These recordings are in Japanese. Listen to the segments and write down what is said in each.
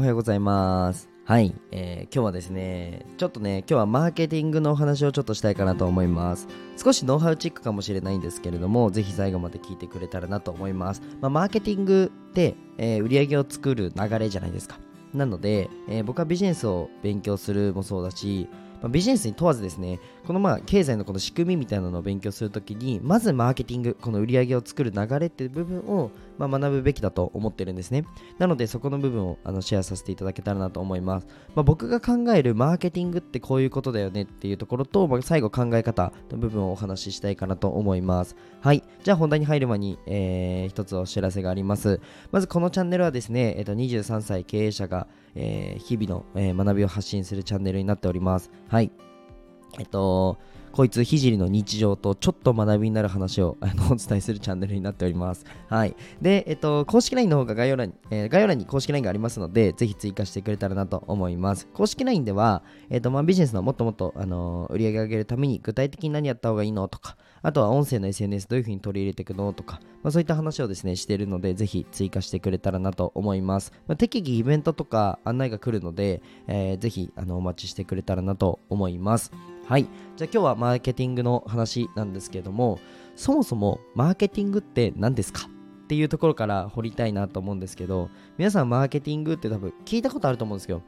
おはようございます。はい、えー今日はですね、ちょっとね、今日はマーケティングのお話をちょっとしたいかなと思います。少しノウハウチックかもしれないんですけれども、ぜひ最後まで聞いてくれたらなと思います。まあ、マーケティングって、えー売り上げを作る流れじゃないですか。なので、えー僕はビジネスを勉強するもそうだし、まあビジネスに問わずですね、このまあ経済のこの仕組みみたいなのを勉強するときに、まずマーケティング、この売り上げを作る流れっていう部分を、まあ、学ぶべきだと思ってるんですね。なので、そこの部分をあのシェアさせていただけたらなと思います。まあ、僕が考えるマーケティングってこういうことだよねっていうところと、まあ最後考え方の部分をお話ししたいかなと思います。はい。じゃあ本題に入る前に、えー一つお知らせがあります。まずこのチャンネルはですね、えっと23歳経営者が、えー日々の、えー学びを発信するチャンネルになっております。はい。えっと、こいつひじりの日常とちょっと学びになる話をあのお伝えするチャンネルになっております。はい。で、えっと、公式 LINE の方が概要欄に、えー概要欄に公式 LINE がありますので、ぜひ追加してくれたらなと思います。公式 LINE では、えっと、まあ、ビジネスのもっともっと、あのー売り上げ上げるために具体的に何やった方がいいのとか、あとは音声の SNS どういう風に取り入れていくのとか、まあ、そういった話をですね、しているので、ぜひ追加してくれたらなと思います。まあ、適宜イベントとか案内が来るので、えーぜひあのお待ちしてくれたらなと思います。はい。じゃあ今日はマーケティングの話なんですけども、そもそもマーケティングって何ですかっていうところから掘りたいなと思うんですけど、皆さんマーケティングって多分聞いたことあると思うんですよ。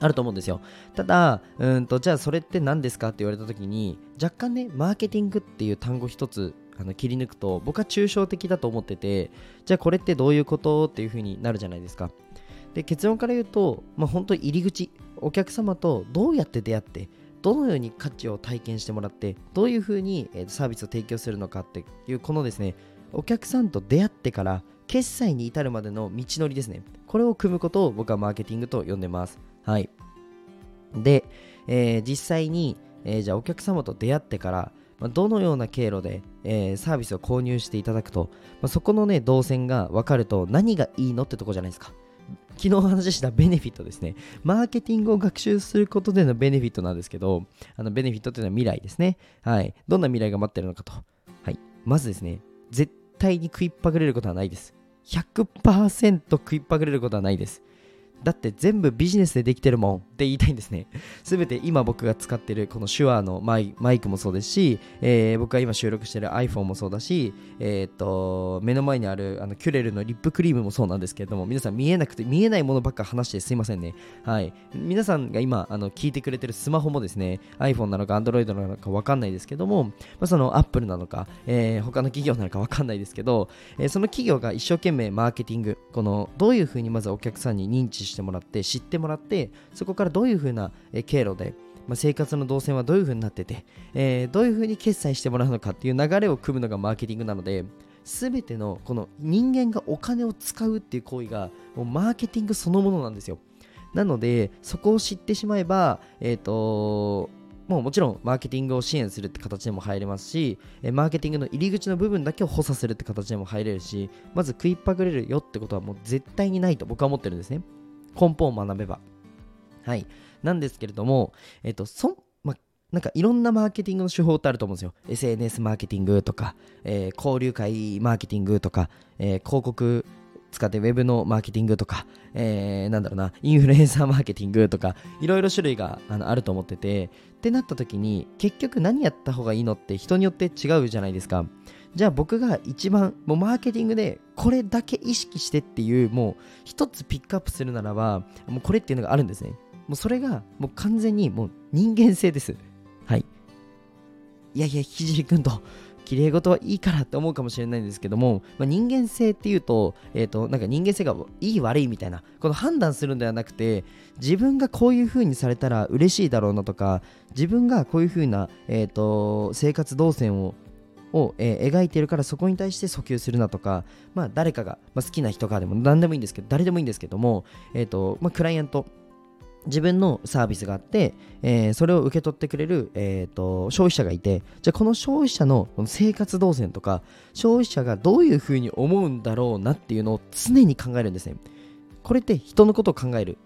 あると思うんですよ。ただ、うんと、じゃあそれって何ですかって言われた時に、若干ね、マーケティングっていう単語一つあの切り抜くと、僕は抽象的だと思ってて、じゃあこれってどういうことっていう風になるじゃないですか。で、結論から言うと、まあ本当入り口、お客様とどうやって出会って、どのように価値を体験してもらって、どういう風に、サービスを提供するのかっていう、このですね、お客さんと出会ってから、決済に至るまでの道のりですね。これを組むことを僕はマーケティングと呼んでます。はい。で、えー実際に、えーじゃあお客様と出会ってから、どのような経路で、えーサービスを購入していただくと、まあそこのね、動線が分かると何がいいのってとこじゃないですか。昨日お話ししたベネフィットですね。マーケティングを学習することでのベネフィットなんですけど、あのベネフィットというのは未来ですね。はい。どんな未来が待ってるのかと。はい。まずですね、絶対に食いっぱぐれることはないです。100%食いっぱぐれることはないです。だって全部ビジネスでできてるもんって言いたいんですね。すべて今僕が使ってるこの手話のマイマイクもそうですし、えー僕が今収録してる iPhone もそうだし、えーっと、目の前にあるあのキュレルのリップクリームもそうなんですけれども、皆さん見えなくて見えないものばっか話してすいませんね。はい。皆さんが今あの聞いてくれてるスマホもですね、iPhone なのか Android なのかわかんないですけども、まあ、その Apple なのか、えー他の企業なのかわかんないですけど、えーその企業が一生懸命マーケティング、このどういうふうにまずお客さんに認知してもらって、知ってもらって、そこからどういうふうな経路で、ま、生活の動線はどういうふうになってて、えどういうふうに決済してもらうのかっていう流れを組むのがマーケティングなので、すべてのこの人間がお金を使うっていう行為がもうマーケティングそのものなんですよ。なので、そこを知ってしまえば、えっ、と、もうもちろんマーケティングを支援するって形でも入れますし、えマーケティングの入り口の部分だけを補佐するって形でも入れるし、まず食いっぱぐれるよってことはもう絶対にないと僕は思ってるんですね。根本を学べば。はい。なんですけれども、えっ、と、そ、ま、なんかいろんなマーケティングの手法ってあると思うんですよ。SNS マーケティングとか、えー交流会マーケティングとか、えー広告使ってウェブのマーケティングとか、えーなんだろうな、インフルエンサーマーケティングとか、いろいろ種類があのあると思ってて、ってなった時に、結局何やった方がいいのって人によって違うじゃないですか。じゃあ僕が一番、もうマーケティングでこれだけ意識してっていう、もう一つピックアップするならば、もうこれっていうのがあるんですね。もうそれがもう完全にもう人間性です。はい。いやいや、ひじりくんと、綺麗事はいいからって思うかもしれないんですけども、まあ、人間性っていうと、えっ、と、なんか人間性がいい悪いみたいな、この判断するんではなくて、自分がこういう風にされたら嬉しいだろうなとか、自分がこういう風な、えっ、と、生活動線をを、えー描いてるからそこに対して訴求するなとか、まあ、誰かが、まあ、好きな人かでも何でもいいんですけど誰でもいいんですけども、えーとまあ、クライアント自分のサービスがあって、えーそれを受け取ってくれる、えー、と消費者がいてじゃあこの消費者の生活動線とか消費者がどういうふうに思うんだろうなっていうのを常に考えるんですね。これって人のことを考える。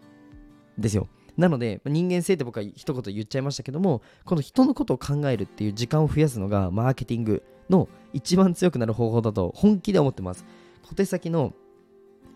ですよ。なので人間性って僕は一言言っちゃいましたけどもこの人のことを考えるっていう時間を増やすのがマーケティングの一番強くなる方法だと本気で思ってます。小手先の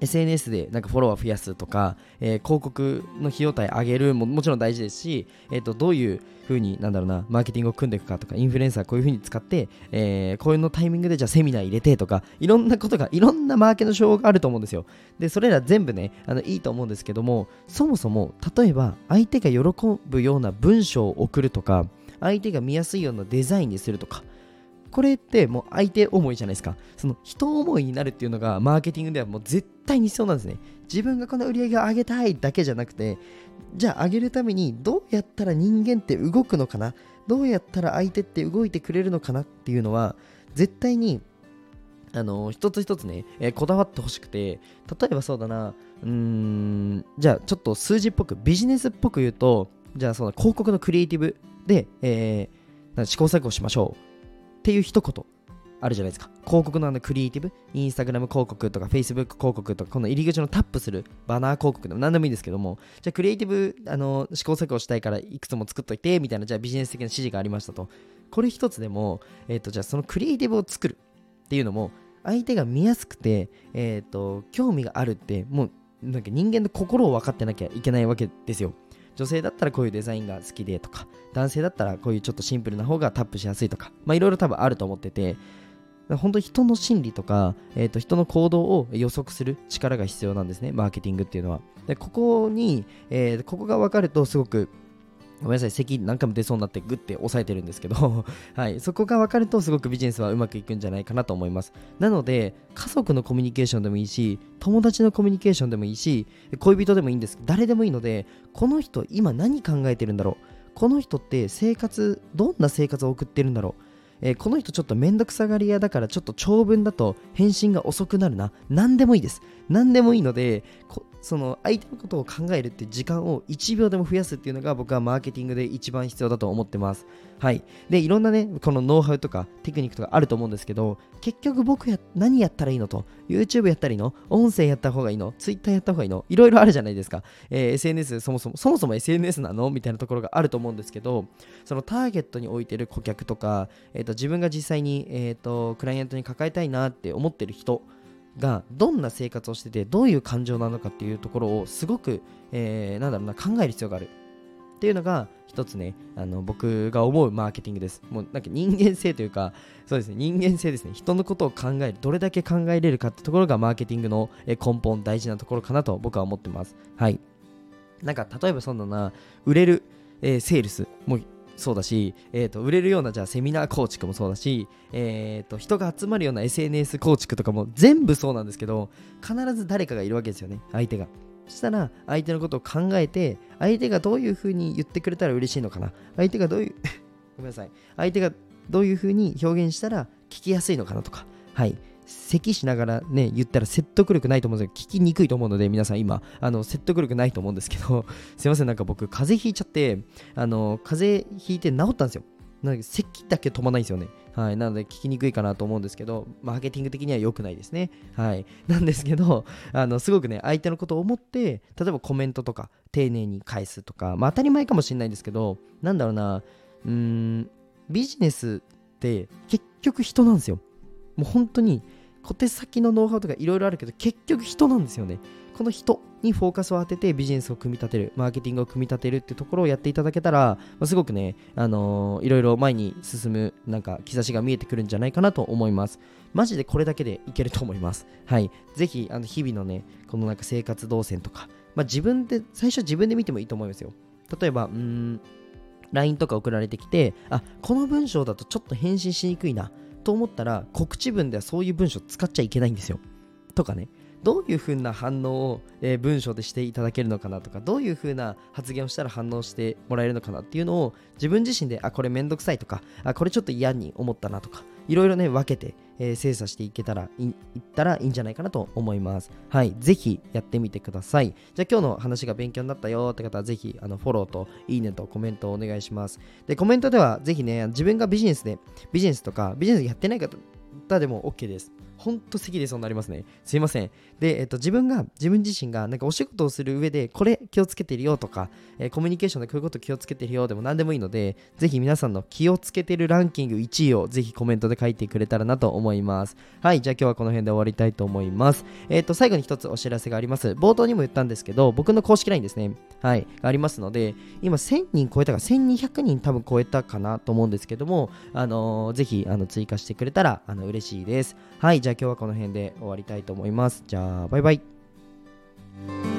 SNS でなんかフォロワー増やすとか、えー、広告の費用対上げるももちろん大事ですし、えー、とどういうふうになんだろうなマーケティングを組んでいくかとかインフルエンサーこういうふうに使って、えー、こういうのタイミングでじゃあセミナー入れてとかいろんなことがいろんなマーケの手法があると思うんですよ。でそれら全部ねあのいいと思うんですけどもそもそも例えば相手が喜ぶような文章を送るとか相手が見やすいようなデザインにするとかこれってもう相手思いじゃないですか。その人思いになるっていうのがマーケティングではもう絶対に必要なんですね。自分がこの売り上げを上げたいだけじゃなくて、じゃあ上げるためにどうやったら人間って動くのかな？どうやったら相手って動いてくれるのかなっていうのは絶対にあの一つ一つね、えー、こだわってほしくて例えばそうだなうーんじゃあちょっと数字っぽくビジネスっぽく言うとじゃあその広告のクリエイティブで、えー、試行錯誤しましょうっていう一言あるじゃないですか。広告のあのクリエイティブ、インスタグラム広告とか Facebook 広告とか、この入り口のタップするバナー広告でも何でもいいんですけども、じゃあクリエイティブ、あの、試行錯誤したいからいくつも作っといて、みたいな、じゃあビジネス的な指示がありましたと。これ一つでも、えっ、ー、と、じゃあそのクリエイティブを作るっていうのも、相手が見やすくて、えっ、ー、と、興味があるって、もう、なんか人間の心を分かってなきゃいけないわけですよ。女性だったらこういうデザインが好きでとか、男性だったらこういうちょっとシンプルな方がタップしやすいとか、まあいろいろ多分あると思ってて、本当に人の心理とか、えー、と人の行動を予測する力が必要なんですね、マーケティングっていうのは。でここに、えー、ここが分かるとすごくごめんなさい、咳何回も出そうになってグッて押さえてるんですけど はい、そこが分かるとすごくビジネスはうまくいくんじゃないかなと思います。なので、家族のコミュニケーションでもいいし、友達のコミュニケーションでもいいし、恋人でもいいんです。誰でもいいので、この人今何考えてるんだろうこの人って生活、どんな生活を送ってるんだろうえー、この人ちょっとめんどくさがり屋だからちょっと長文だと返信が遅くなるな。何でもいいです。何でもいいので、その相手のことを考えるって時間を1秒でも増やすっていうのが僕はマーケティングで一番必要だと思ってます。はい。で、いろんなね、このノウハウとかテクニックとかあると思うんですけど、結局僕や何やったらいいのと、YouTube やったらいいの？音声やった方がいいの ?Twitter やった方がいいの？いろいろあるじゃないですか。えー、SNS そもそも、そもそも SNS なの？みたいなところがあると思うんですけど、そのターゲットに置いてる顧客とか、えーと、自分が実際に、えーとクライアントに抱えたいなって思ってる人、がどんな生活をしててどういう感情なのかっていうところをすごく、えー、なんだろうな考える必要がある。っていうのが一つねあの僕が思うマーケティングです。もうなんか人間性というかそうですね人間性ですね。人のことを考えるどれだけ考えれるかってところがマーケティングの根本大事なところかなと僕は思ってます。はい。なんか例えばそんなな売れる、えー、セールス。もうそうだし、えーと、売れるようなじゃあセミナー構築もそうだし、えーと、人が集まるような SNS 構築とかも全部そうなんですけど必ず誰かがいるわけですよね相手が。そしたら相手のことを考えて相手がどういうふうに言ってくれたら嬉しいのかな相手がどういう ごめんなさい。相手がどういうふうに表現したら聞きやすいのかなとか。はい。咳しながらね、言ったら説得力ないと思うんですけど、聞きにくいと思うので、皆さん今、あの説得力ないと思うんですけど、すいません、なんか僕、風邪ひいちゃって、あの風邪ひいて治ったんですよ。なので、咳だけ止まないんですよね。はい。なので、聞きにくいかなと思うんですけど、マーケティング的には良くないですね。はい。なんですけど、あの、すごくね、相手のことを思って、例えばコメントとか、丁寧に返すとか、まあ当たり前かもしれないんですけど、なんだろうな、うーん、ビジネスって結局人なんですよ。もう本当に小手先のノウハウとかいろいろあるけど結局人なんですよね。この人にフォーカスを当ててビジネスを組み立てるマーケティングを組み立てるってところをやっていただけたら、まあ、すごくね、あの、いろいろ前に進むなんか兆しが見えてくるんじゃないかなと思います。マジでこれだけでいけると思います。はい。ぜひあの日々のねこのなんか生活動線とか、まあ、自分で最初自分で見てもいいと思いますよ。例えばうん LINE とか送られてきてあこの文章だとちょっと返信しにくいな。と思ったら告知文ではそういう文章使っちゃいけないんですよ。とかね。どういう風な反応を、え、文章でしていただけるのかなとか、どういう風な発言をしたら反応してもらえるのかなっていうのを自分自身で、あ、これめんどくさいとか、あ、これちょっと嫌に思ったなとか、いろいろね、分けて、えー、精査していけたらい、いったらいいんじゃないかなと思います。はい。ぜひやってみてください。じゃあ今日の話が勉強になったよって方は、ぜひ、あの、フォローといいねとコメントをお願いします。で、コメントでは、ぜひね、自分がビジネスで、ビジネスとか、ビジネスやってない方、でも OK です。ほんと咳でそうなりますね。すいません。で、えっと、自分が、自分自身が、なんかお仕事をする上で、これ気をつけてるよとか、えー、コミュニケーションでこういうこと気をつけてるよでも何でもいいので、ぜひ皆さんの気をつけてるランキング1位をぜひコメントで書いてくれたらなと思います。はい、じゃあ今日はこの辺で終わりたいと思います。えっ、と、最後に一つお知らせがあります。冒頭にも言ったんですけど、僕の公式 LINE ですね。はい、がありますので、今1000人超えたか、1200人多分超えたかなと思うんですけども、あのー、ぜひあの追加してくれたらあの嬉しいです。はい、じゃあ今日はこの辺で終わりたいと思います。じゃあ、バイバイ。